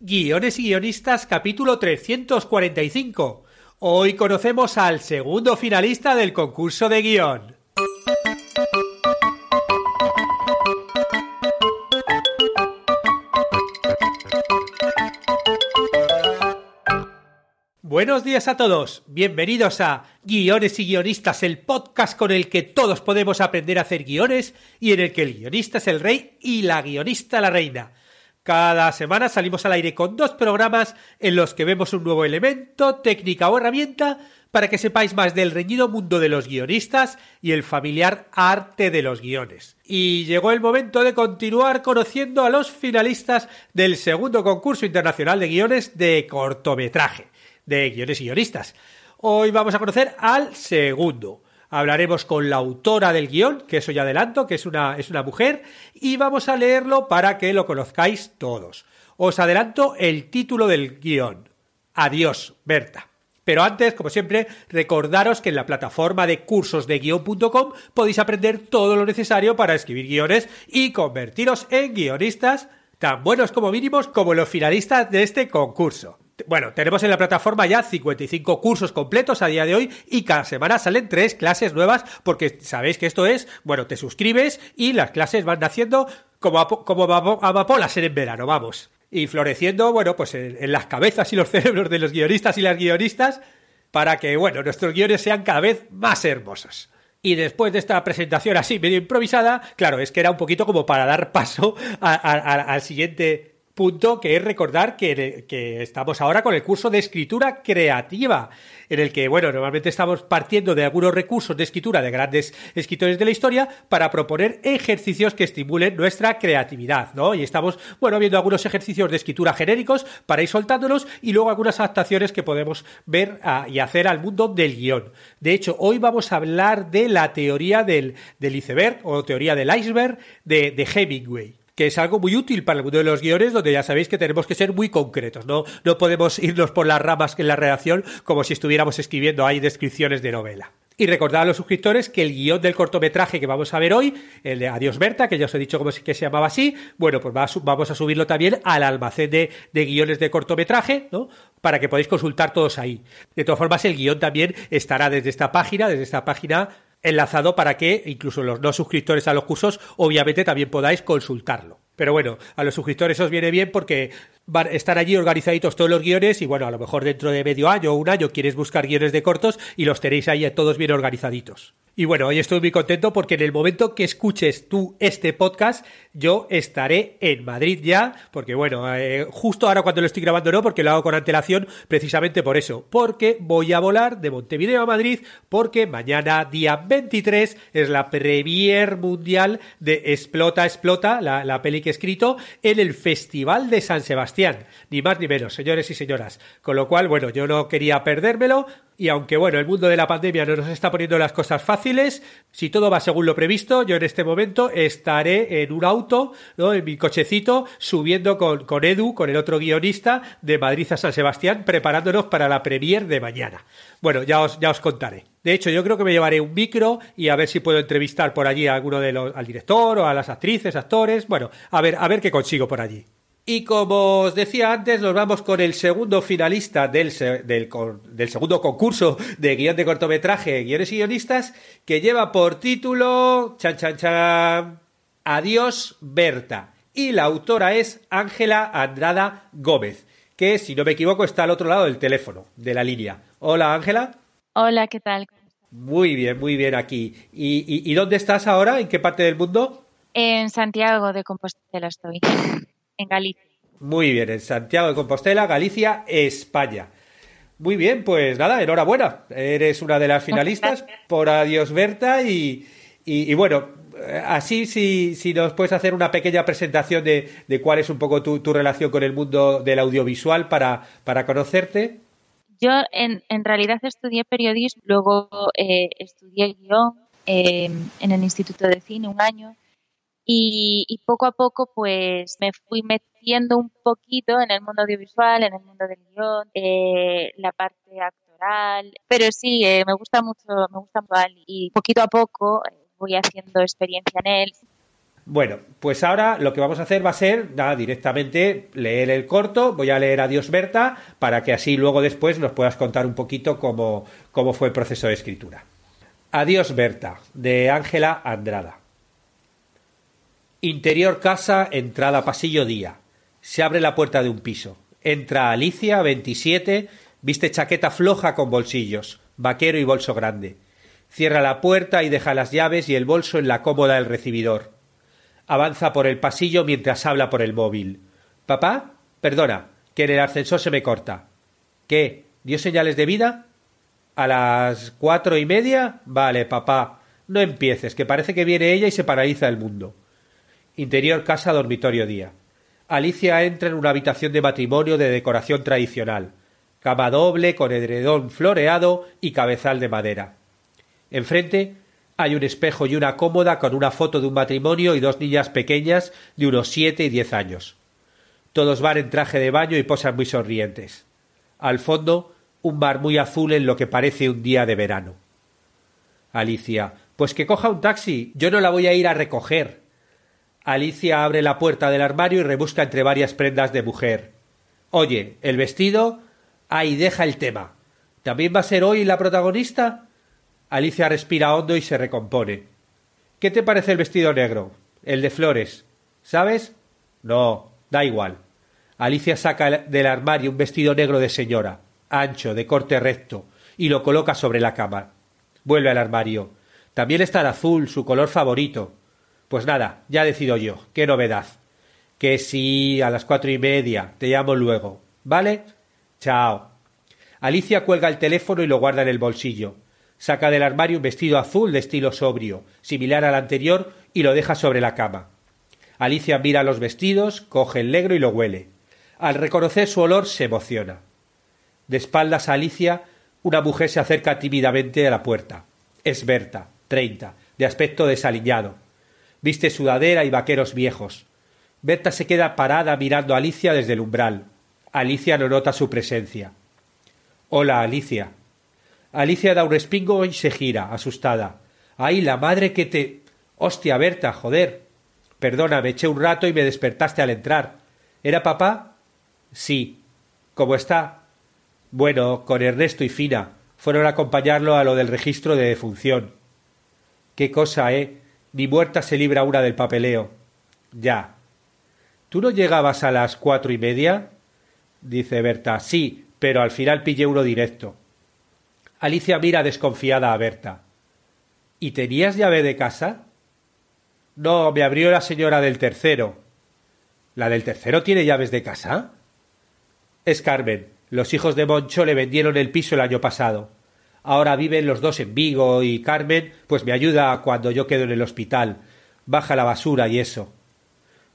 Guiones y Guionistas capítulo 345. Hoy conocemos al segundo finalista del concurso de guion. Buenos días a todos, bienvenidos a Guiones y Guionistas, el podcast con el que todos podemos aprender a hacer guiones y en el que el guionista es el rey y la guionista la reina. Cada semana salimos al aire con dos programas en los que vemos un nuevo elemento, técnica o herramienta para que sepáis más del reñido mundo de los guionistas y el familiar arte de los guiones. Y llegó el momento de continuar conociendo a los finalistas del segundo concurso internacional de guiones de cortometraje, de guiones y guionistas. Hoy vamos a conocer al segundo. Hablaremos con la autora del guion, que eso ya adelanto, que es una, es una mujer, y vamos a leerlo para que lo conozcáis todos. Os adelanto el título del guion. Adiós, Berta. Pero antes, como siempre, recordaros que en la plataforma de cursosdeguion.com podéis aprender todo lo necesario para escribir guiones y convertiros en guionistas tan buenos como mínimos como los finalistas de este concurso. Bueno, tenemos en la plataforma ya 55 cursos completos a día de hoy y cada semana salen tres clases nuevas porque sabéis que esto es, bueno, te suscribes y las clases van naciendo como, como amapolas en verano, vamos. Y floreciendo, bueno, pues en, las cabezas y los cerebros de los guionistas y las guionistas para que, bueno, nuestros guiones sean cada vez más hermosos. Y después de esta presentación así medio improvisada, claro, es que era un poquito como para dar paso al siguiente punto que es recordar que, estamos ahora con el curso de escritura creativa, en el que, bueno, normalmente estamos partiendo de algunos recursos de escritura de grandes escritores de la historia para proponer ejercicios que estimulen nuestra creatividad, ¿no? Y estamos, bueno, viendo algunos ejercicios de escritura genéricos para ir soltándolos y luego algunas adaptaciones que podemos ver ah, y hacer al mundo del guion. De hecho, hoy vamos a hablar de la teoría del, iceberg o teoría del iceberg de Hemingway que es algo muy útil para el mundo de los guiones, donde ya sabéis que tenemos que ser muy concretos, ¿no? No podemos irnos por las ramas en la redacción como si estuviéramos escribiendo ahí descripciones de novela. Y recordad a los suscriptores que el guion del cortometraje que vamos a ver hoy, el de Adiós Berta, que ya os he dicho cómo que se llamaba así, bueno, pues vamos a subirlo también al almacén de, de guiones de cortometraje, ¿no? Para que podáis consultar todos ahí. De todas formas, el guion también estará desde esta página, desde esta página enlazado para que incluso los no suscriptores a los cursos obviamente también podáis consultarlo. Pero bueno, a los suscriptores os viene bien porque están allí organizaditos todos los guiones y bueno, a lo mejor dentro de medio año o un año quieres buscar guiones de cortos y los tenéis ahí todos bien organizaditos. Y bueno, hoy estoy muy contento porque en el momento que escuches tú este podcast, yo estaré en Madrid ya, porque bueno, eh, justo ahora cuando lo estoy grabando no, porque lo hago con antelación, precisamente por eso, porque voy a volar de Montevideo a Madrid, porque mañana, día 23, es la premier mundial de Explota, Explota, la, la peli que he escrito, en el Festival de San Sebastián, ni más ni menos, señores y señoras. Con lo cual, bueno, yo no quería perdérmelo, y aunque bueno, el mundo de la pandemia no nos está poniendo las cosas fáciles, si todo va según lo previsto, yo en este momento estaré en un auto, ¿no? en mi cochecito, subiendo con, con Edu, con el otro guionista, de Madrid a San Sebastián, preparándonos para la premier de mañana. Bueno, ya os, ya os contaré. De hecho, yo creo que me llevaré un micro y a ver si puedo entrevistar por allí a alguno de los, al director o a las actrices, actores. Bueno, a ver, a ver qué consigo por allí. Y como os decía antes, nos vamos con el segundo finalista del, del, segundo concurso de guion de cortometraje, guiones y guionistas, que lleva por título, chan chan chan, Adiós Berta. Y la autora es Ángela Andrada Gómez, que si no me equivoco está al otro lado del teléfono, de la línea. Hola Ángela. Hola, ¿qué tal? Muy bien, muy bien aquí. ¿Y, y dónde estás ahora? ¿En qué parte del mundo? En Santiago de Compostela estoy en Galicia. Muy bien, en Santiago de Compostela, Galicia, España. Muy bien, pues nada, enhorabuena. Eres una de las finalistas por Adiós Berta y, y, bueno, así si, si, nos puedes hacer una pequeña presentación de, de cuál es un poco tu, tu, relación con el mundo del audiovisual para, para conocerte. Yo en, en, realidad estudié periodismo, luego eh, estudié guion eh, en el Instituto de Cine un año y, poco a poco pues me fui metiendo un poquito en el mundo audiovisual, en el mundo del guion, eh, la parte actoral, pero sí, eh, me gusta mucho, me gusta mucho y poquito a poco eh, voy haciendo experiencia en él. Bueno, pues ahora lo que vamos a hacer va a ser, nada, directamente leer el corto, voy a leer Adiós Berta, para que así luego después nos puedas contar un poquito cómo, cómo fue el proceso de escritura. Adiós Berta, de Ángela Andrada. Interior casa, entrada pasillo día. Se abre la puerta de un piso. Entra Alicia, 27, viste chaqueta floja con bolsillos, vaquero y bolso grande. Cierra la puerta y deja las llaves y el bolso en la cómoda del recibidor. Avanza por el pasillo mientras habla por el móvil. ¿Papá? Perdona, que en el ascensor se me corta. ¿Qué? ¿Dio señales de vida? ¿A las cuatro y media? Vale, papá. No empieces, que parece que viene ella y se paraliza el mundo. Interior casa dormitorio día. Alicia entra en una habitación de matrimonio de decoración tradicional. Cama doble con edredón floreado y cabezal de madera. Enfrente hay un espejo y una cómoda con una foto de un matrimonio y dos niñas pequeñas de unos siete y diez años. Todos van en traje de baño y posan muy sonrientes. Al fondo, un mar muy azul en lo que parece un día de verano. Alicia. Pues que coja un taxi. Yo no la voy a ir a recoger. Alicia abre la puerta del armario y rebusca entre varias prendas de mujer. Oye, ¿el vestido? Ahí deja el tema. ¿También va a ser hoy la protagonista? Alicia respira hondo y se recompone. ¿Qué te parece el vestido negro? El de flores. ¿Sabes? No, da igual. Alicia saca del armario un vestido negro de señora, ancho, de corte recto, y lo coloca sobre la cama. Vuelve al armario. También está el azul, su color favorito. Pues nada, ya decido yo. Qué novedad. Que sí, a las cuatro y media. Te llamo luego. ¿Vale? Chao. Alicia cuelga el teléfono y lo guarda en el bolsillo. Saca del armario un vestido azul de estilo sobrio, similar al anterior, y lo deja sobre la cama. Alicia mira los vestidos, coge el negro y lo huele. Al reconocer su olor se emociona. De espaldas a Alicia, una mujer se acerca tímidamente a la puerta. Es Berta, treinta, de aspecto desaliñado. Viste sudadera y vaqueros viejos. Berta se queda parada mirando a Alicia desde el umbral. Alicia no nota su presencia. Hola, Alicia. Alicia da un respingo y se gira, asustada. ¡Ay, la madre que te. Hostia, Berta, joder. Perdona, me eché un rato y me despertaste al entrar. ¿Era papá? Sí. ¿Cómo está? Bueno, con Ernesto y Fina. Fueron a acompañarlo a lo del registro de defunción. Qué cosa, ¿eh? Ni muerta se libra una del papeleo. Ya. ¿Tú no llegabas a las cuatro y media? dice Berta. Sí, pero al final pillé uno directo. Alicia mira desconfiada a Berta. ¿Y tenías llave de casa? No, me abrió la señora del tercero. ¿La del tercero tiene llaves de casa? Es Carmen. Los hijos de Moncho le vendieron el piso el año pasado. Ahora viven los dos en Vigo y Carmen pues me ayuda cuando yo quedo en el hospital. Baja la basura y eso.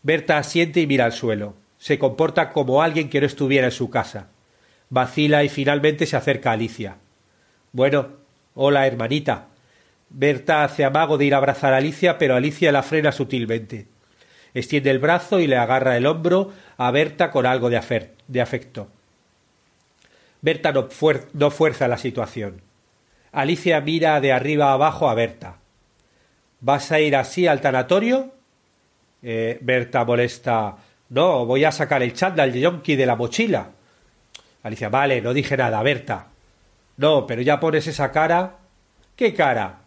Berta asiente y mira al suelo. Se comporta como alguien que no estuviera en su casa. Vacila y finalmente se acerca a Alicia. Bueno, hola, hermanita. Berta hace amago de ir a abrazar a Alicia, pero Alicia la frena sutilmente. Extiende el brazo y le agarra el hombro a Berta con algo de, afecto. Berta no, no fuerza la situación. Alicia mira de arriba abajo a Berta. ¿Vas a ir así al tanatorio? Eh, Berta molesta. No, voy a sacar el chándal de yonki de la mochila. Alicia, vale, no dije nada, Berta. No, pero ya pones esa cara. ¿Qué cara?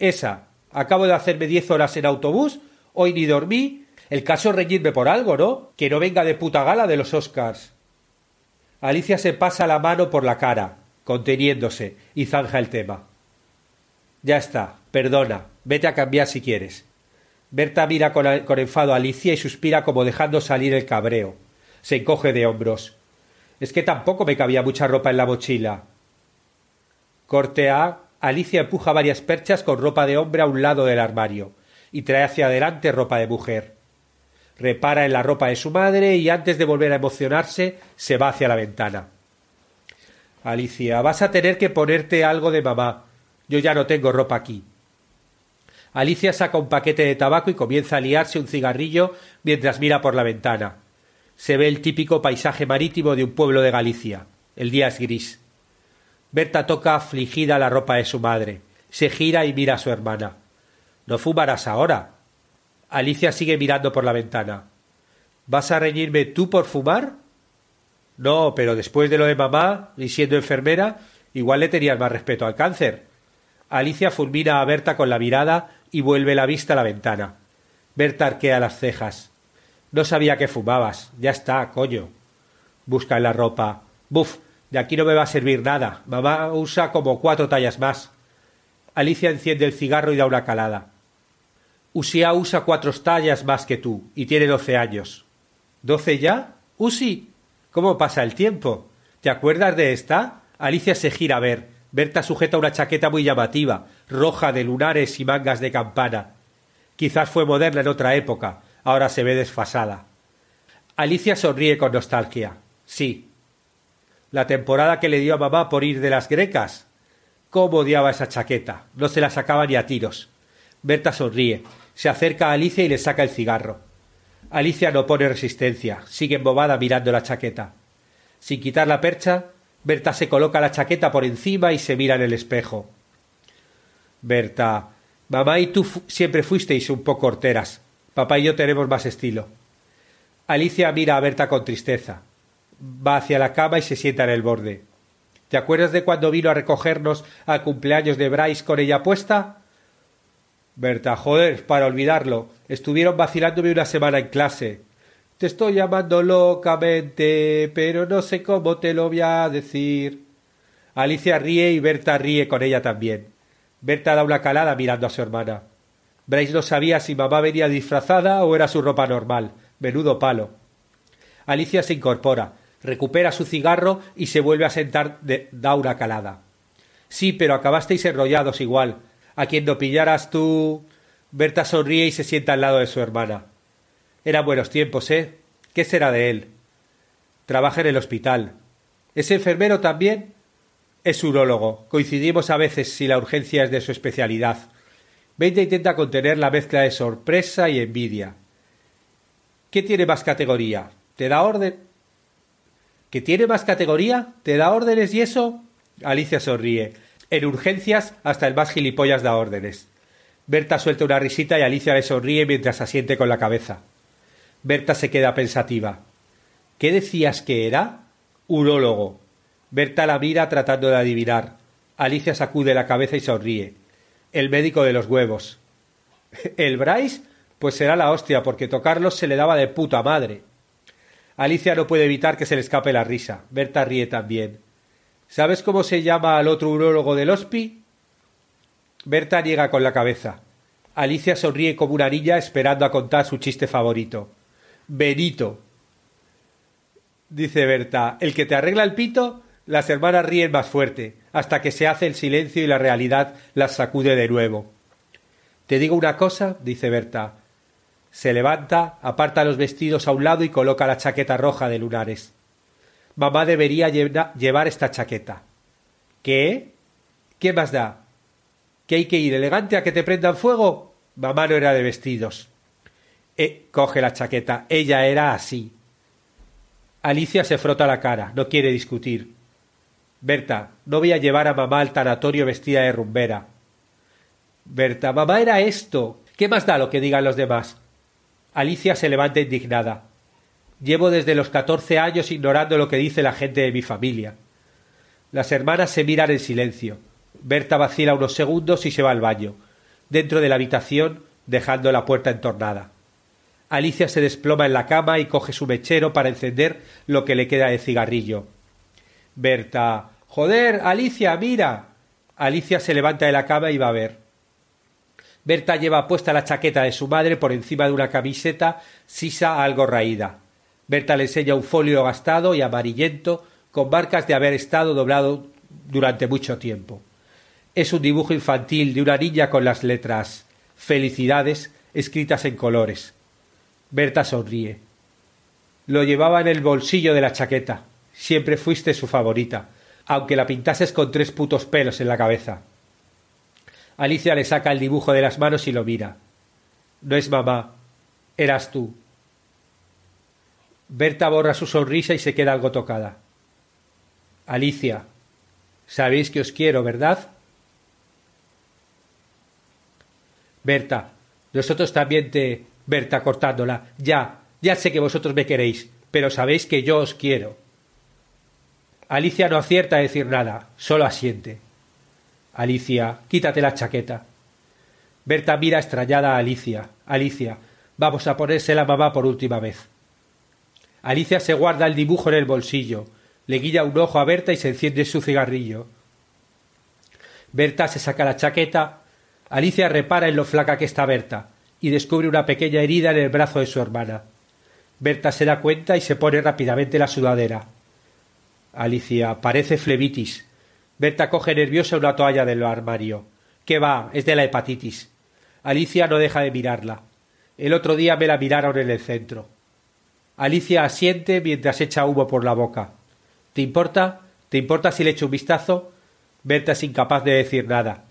Esa. Acabo de hacerme diez horas en autobús, hoy ni dormí. El caso es reñirme por algo, ¿no? Que no venga de puta gala de los Oscars. Alicia se pasa la mano por la cara, conteniéndose, y zanja el tema. Ya está, perdona, vete a cambiar si quieres. Berta mira con, enfado a Alicia y suspira como dejando salir el cabreo. Se encoge de hombros. Es que tampoco me cabía mucha ropa en la mochila. Corte A. Alicia empuja varias perchas con ropa de hombre a un lado del armario y trae hacia adelante ropa de mujer. Repara en la ropa de su madre y antes de volver a emocionarse se va hacia la ventana. Alicia, vas a tener que ponerte algo de mamá. Yo ya no tengo ropa aquí. Alicia saca un paquete de tabaco y comienza a liarse un cigarrillo mientras mira por la ventana. Se ve el típico paisaje marítimo de un pueblo de Galicia. El día es gris. Berta toca afligida la ropa de su madre. Se gira y mira a su hermana. No fumarás ahora. Alicia sigue mirando por la ventana. ¿Vas a reñirme tú por fumar? No, pero después de lo de mamá y siendo enfermera, igual le tenías más respeto al cáncer. Alicia fulmina a Berta con la mirada y vuelve la vista a la ventana. Berta arquea las cejas. No sabía que fumabas. Ya está, coño. Busca en la ropa. Buf, de aquí no me va a servir nada. Mamá usa como cuatro tallas más. Alicia enciende el cigarro y da una calada. Usia usa cuatro tallas más que tú y tiene doce años. ¿Doce ya? Usi. ¿Cómo pasa el tiempo? ¿Te acuerdas de esta? Alicia se gira a ver. Berta sujeta una chaqueta muy llamativa, roja de lunares y mangas de campana. Quizás fue moderna en otra época, ahora se ve desfasada. Alicia sonríe con nostalgia. Sí. La temporada que le dio a mamá por ir de las grecas. Cómo odiaba esa chaqueta. No se la sacaba ni a tiros. Berta sonríe. Se acerca a Alicia y le saca el cigarro. Alicia no pone resistencia. Sigue embobada mirando la chaqueta. Sin quitar la percha, Berta se coloca la chaqueta por encima y se mira en el espejo. Berta, mamá y tú siempre fuisteis un poco horteras. Papá y yo tenemos más estilo. Alicia mira a Berta con tristeza. Va hacia la cama y se sienta en el borde. ¿Te acuerdas de cuando vino a recogernos al cumpleaños de Bryce con ella puesta? Berta, joder, para olvidarlo. Estuvieron vacilándome una semana en clase. Te estoy llamando locamente, pero no sé cómo te lo voy a decir. Alicia ríe y Berta ríe con ella también. Berta da una calada mirando a su hermana. Bryce no sabía si mamá venía disfrazada o era su ropa normal. Menudo palo. Alicia se incorpora, recupera su cigarro y se vuelve a sentar de, da una calada. Sí, pero acabasteis enrollados igual. A quien no pillaras tú. Berta sonríe y se sienta al lado de su hermana. Eran buenos tiempos, ¿eh? ¿Qué será de él? Trabaja en el hospital. ¿Es enfermero también? Es urólogo. Coincidimos a veces si la urgencia es de su especialidad. Veinte intenta contener la mezcla de sorpresa y envidia. ¿Qué tiene más categoría? ¿Te da orden? ¿Qué tiene más categoría? ¿Te da órdenes y eso? Alicia sonríe. En urgencias hasta el más gilipollas da órdenes. Berta suelta una risita y Alicia le sonríe mientras asiente con la cabeza. Berta se queda pensativa. ¿Qué decías que era? Urólogo. Berta la mira tratando de adivinar. Alicia sacude la cabeza y sonríe. El médico de los huevos. ¿El Bryce? Pues será la hostia, porque tocarlos se le daba de puta madre. Alicia no puede evitar que se le escape la risa. Berta ríe también. ¿Sabes cómo se llama al otro urólogo del hospi? Berta niega con la cabeza. Alicia sonríe como una niña esperando a contar su chiste favorito. Benito. Dice Berta, el que te arregla el pito, las hermanas ríen más fuerte, hasta que se hace el silencio y la realidad las sacude de nuevo. Te digo una cosa, dice Berta. Se levanta, aparta los vestidos a un lado y coloca la chaqueta roja de lunares. Mamá debería llevar esta chaqueta. ¿Qué? ¿Qué más da? ¿Que hay que ir elegante a que te prendan fuego? Mamá no era de vestidos. Eh, coge la chaqueta. Ella era así. Alicia se frota la cara. No quiere discutir. Berta, no voy a llevar a mamá al tanatorio vestida de rumbera. Berta, mamá era esto. ¿Qué más da lo que digan los demás? Alicia se levanta indignada. Llevo desde los catorce años ignorando lo que dice la gente de mi familia. Las hermanas se miran en silencio. Berta vacila unos segundos y se va al baño, dentro de la habitación, dejando la puerta entornada. Alicia se desploma en la cama y coge su mechero para encender lo que le queda de cigarrillo. Berta. Joder, Alicia, mira. Alicia se levanta de la cama y va a ver. Berta lleva puesta la chaqueta de su madre por encima de una camiseta sisa algo raída. Berta le enseña un folio gastado y amarillento con marcas de haber estado doblado durante mucho tiempo. Es un dibujo infantil de una niña con las letras Felicidades escritas en colores. Berta sonríe. Lo llevaba en el bolsillo de la chaqueta. Siempre fuiste su favorita, aunque la pintases con tres putos pelos en la cabeza. Alicia le saca el dibujo de las manos y lo mira. No es mamá, eras tú. Berta borra su sonrisa y se queda algo tocada. Alicia, sabéis que os quiero, ¿verdad? Berta, nosotros también te Berta cortándola. Ya, ya sé que vosotros me queréis, pero sabéis que yo os quiero. Alicia no acierta a decir nada, solo asiente. Alicia, quítate la chaqueta. Berta mira extrañada a Alicia. Alicia, vamos a ponerse la mamá por última vez. Alicia se guarda el dibujo en el bolsillo, le guilla un ojo a Berta y se enciende su cigarrillo. Berta se saca la chaqueta. Alicia repara en lo flaca que está Berta y descubre una pequeña herida en el brazo de su hermana. Berta se da cuenta y se pone rápidamente la sudadera. Alicia parece flebitis. Berta coge nerviosa una toalla del armario. ¿Qué va? Es de la hepatitis. Alicia no deja de mirarla. El otro día me la miraron en el centro. Alicia asiente mientras echa humo por la boca. ¿Te importa? ¿Te importa si le echo un vistazo? Berta es incapaz de decir nada.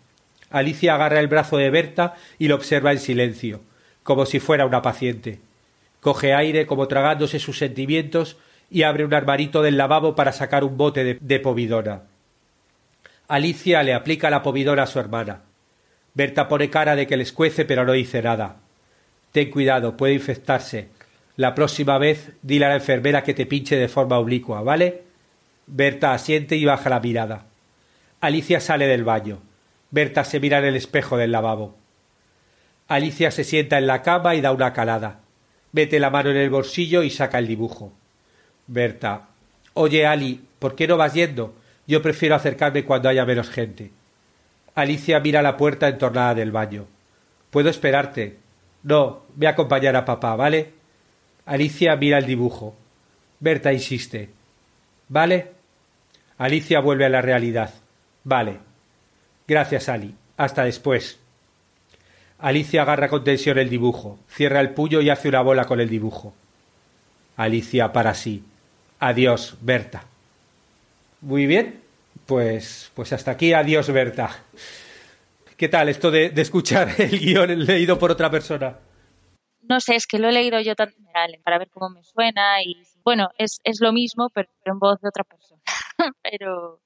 Alicia agarra el brazo de Berta y lo observa en silencio, como si fuera una paciente. Coge aire como tragándose sus sentimientos y abre un armarito del lavabo para sacar un bote de, de. Alicia le aplica la povidona a su hermana. Berta pone cara de que le escuece pero no dice nada. Ten cuidado, puede infectarse. La próxima vez dile a la enfermera que te pinche de forma oblicua, ¿vale? Berta asiente y baja la mirada. Alicia sale del baño. Berta se mira en el espejo del lavabo. Alicia se sienta en la cama y da una calada. Mete la mano en el bolsillo y saca el dibujo. Berta. Oye, Ali, ¿por qué no vas yendo? Yo prefiero acercarme cuando haya menos gente. Alicia mira la puerta entornada del baño. Puedo esperarte. No, voy a acompañar a papá, ¿vale? Alicia mira el dibujo. Berta insiste. ¿Vale? Alicia vuelve a la realidad. Vale. Gracias, Ali. Hasta después. Alicia agarra con tensión el dibujo, cierra el puño y hace una bola con el dibujo. Alicia para sí. Adiós, Berta. Muy bien. Pues, pues hasta aquí, adiós, Berta. ¿Qué tal esto de, escuchar el guion leído por otra persona? No sé, es que lo he leído yo tan para ver cómo me suena y bueno, es, es lo mismo, pero en voz de otra persona. pero,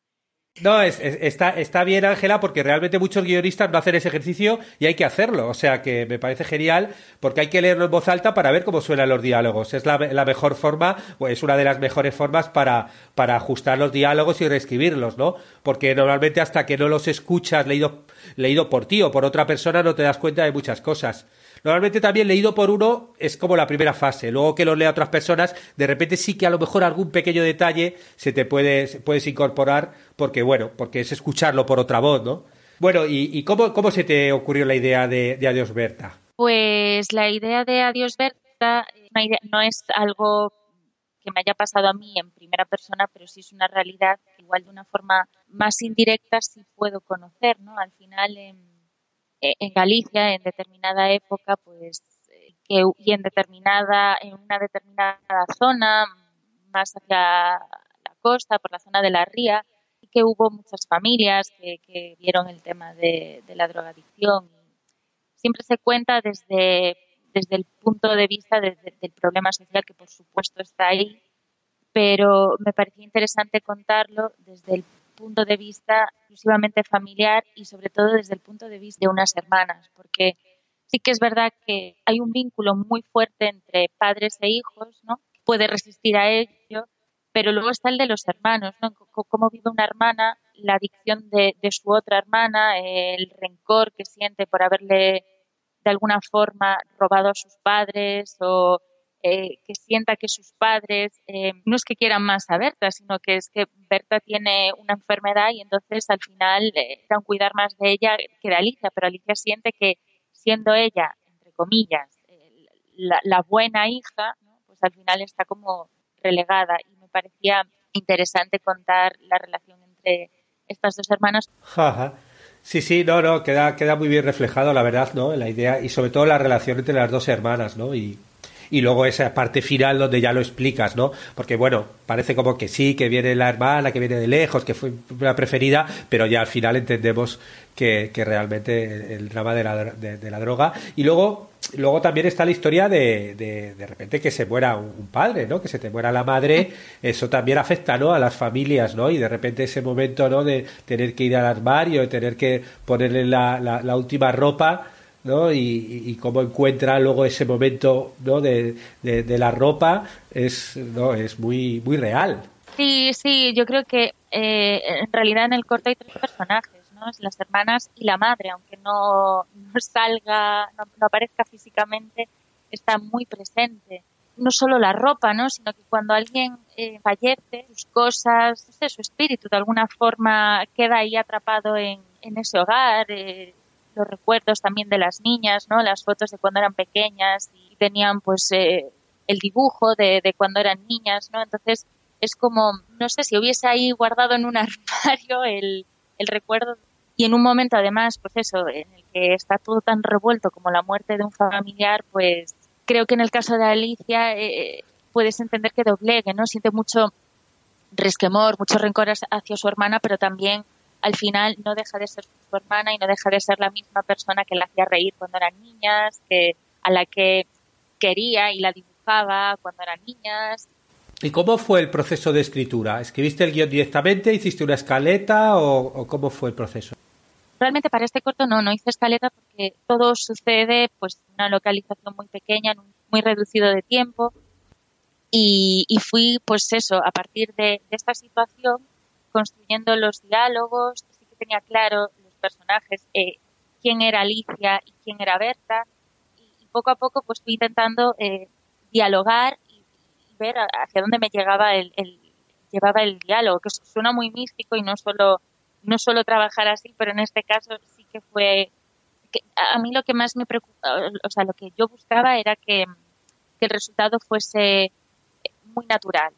no, es, está, está bien, Ángela, porque realmente muchos guionistas no hacen ese ejercicio y hay que hacerlo. O sea que me parece genial porque hay que leerlo en voz alta para ver cómo suenan los diálogos. Es la, la mejor forma, o es una de las mejores formas para, para ajustar los diálogos y reescribirlos, ¿no? Porque normalmente hasta que no los escuchas leído, leído por ti o por otra persona no te das cuenta de muchas cosas. Normalmente también leído por uno es como la primera fase. Luego que lo lea otras personas, de repente sí que a lo mejor algún pequeño detalle se te puede, puedes incorporar porque, bueno, porque es escucharlo por otra voz, ¿no? Bueno, ¿y, cómo, cómo, se te ocurrió la idea de, Adiós Berta? Pues la idea de Adiós Berta no es algo que me haya pasado a mí en primera persona, pero sí es una realidad igual de una forma más indirecta sí puedo conocer, ¿no? Al final, eh, en Galicia en determinada época, pues, eh, que, y en determinada, en una determinada zona, más hacia la costa, por la zona de la ría, y que hubo muchas familias que, vieron el tema de, la drogadicción. Siempre se cuenta desde, desde el punto de vista del problema social que por supuesto está ahí, pero me parecía interesante contarlo desde el punto de vista exclusivamente familiar y sobre todo desde el punto de vista de unas hermanas, porque sí que es verdad que hay un vínculo muy fuerte entre padres e hijos, ¿no? Puede resistir a ello, pero luego está el de los hermanos, ¿no? Cómo vive una hermana la adicción de, de su otra hermana, el rencor que siente por haberle de alguna forma robado a sus padres o eh, que sienta que sus padres eh, no es que quieran más a Berta, sino que es que Berta tiene una enfermedad y entonces al final eh, cuidar más de ella que de Alicia, pero Alicia siente que siendo ella, entre comillas, la, buena hija, pues al final está como relegada y me parecía interesante contar la relación entre estas dos hermanas. Sí, sí, no, no, queda, queda muy bien reflejado, la verdad, ¿no? La idea y sobre todo la relación entre las dos hermanas, ¿no? Y luego esa parte final donde ya lo explicas, ¿no? Porque bueno, parece como que sí, que viene la hermana, que viene de lejos, que fue la preferida, pero ya al final entendemos que, que realmente el, drama de la, de, la droga. Y luego luego también está la historia de, de, de repente que se muera un, padre, ¿no? Que se te muera la madre, eso también afecta, ¿no? A las familias, ¿no? Y de repente ese momento, ¿no? De tener que ir al armario, de tener que ponerle la, la, la última ropa, ¿no? Y, cómo encuentra luego ese momento ¿no? de, de, la ropa es, ¿no? es muy, muy real. Sí, sí, yo creo que eh, en realidad en el corto hay tres personajes, ¿no? Las hermanas y la madre, aunque no, no salga, no, aparezca físicamente, está muy presente. No solo la ropa, ¿no? Sino que cuando alguien eh, fallece, sus cosas, su espíritu de alguna forma queda ahí atrapado en, en ese hogar, eh, los recuerdos también de las niñas, ¿no? Las fotos de cuando eran pequeñas y tenían pues eh, el dibujo de, de, cuando eran niñas, ¿no? Entonces es como, no sé, si hubiese ahí guardado en un armario el, el recuerdo y en un momento además, pues eso, en el que está todo tan revuelto como la muerte de un familiar, pues creo que en el caso de Alicia eh, puedes entender que doblegue, ¿no? Siente mucho resquemor, mucho rencor hacia su hermana, pero también al final no deja de ser su hermana y no deja de ser la misma persona que la hacía reír cuando eran niñas, que, a la que quería y la dibujaba cuando eran niñas. ¿Y cómo fue el proceso de escritura? ¿Escribiste el guion directamente? ¿Hiciste una escaleta o, cómo fue el proceso? Realmente para este corto no, no hice escaleta porque todo sucede pues en una localización muy pequeña, en un muy reducido de tiempo y, fui pues eso, a partir de esta situación construyendo los diálogos, sí que tenía claro los personajes, eh, quién era Alicia y quién era Berta, y, poco a poco pues fui intentando eh, dialogar y, ver hacia dónde me llegaba el, llevaba el diálogo, que suena muy místico y no solo no solo trabajar así, pero en este caso sí que fue a mí lo que más me preocupaba, o sea, lo que yo buscaba era que, que el resultado fuese muy natural,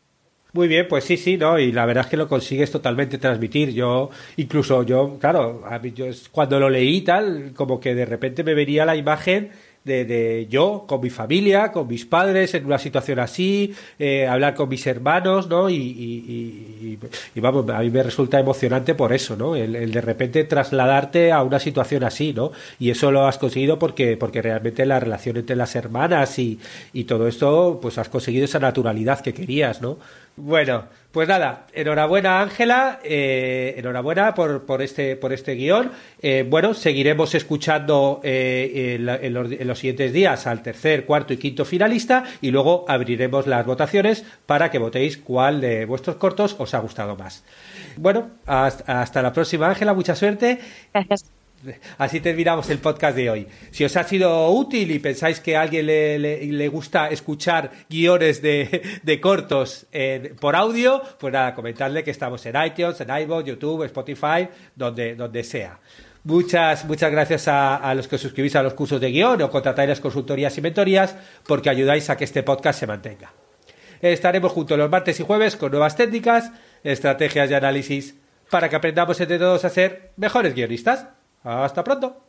muy bien, pues sí, sí, ¿no? Y la verdad es que lo consigues totalmente transmitir. Yo, incluso yo, claro, a mí, yo, cuando lo leí tal, como que de repente me venía la imagen de, yo con mi familia, con mis padres en una situación así, eh, hablar con mis hermanos, ¿no? Y, vamos, a mí me resulta emocionante por eso, ¿no? El, de repente trasladarte a una situación así, ¿no? Y eso lo has conseguido porque, porque realmente la relación entre las hermanas y, y todo esto, pues has conseguido esa naturalidad que querías, ¿no? Bueno, pues nada, enhorabuena Ángela, eh, enhorabuena por, por, este, por este guion. Eh, bueno, seguiremos escuchando eh, en, los, siguientes días al tercer, cuarto y quinto finalista y luego abriremos las votaciones para que votéis cuál de vuestros cortos os ha gustado más. Bueno, hasta, hasta la próxima Ángela, mucha suerte. Gracias. Así terminamos el podcast de hoy. Si os ha sido útil y pensáis que a alguien le, gusta escuchar guiones de, cortos por audio, pues nada, comentadle que estamos en iTunes, en iVoox, YouTube, Spotify, donde, donde sea. Muchas, muchas gracias a, los que suscribís a los cursos de guion o contratáis las consultorías y mentorías porque ayudáis a que este podcast se mantenga. Estaremos juntos los martes y jueves con nuevas técnicas, estrategias y análisis para que aprendamos entre todos a ser mejores guionistas. Hasta pronto.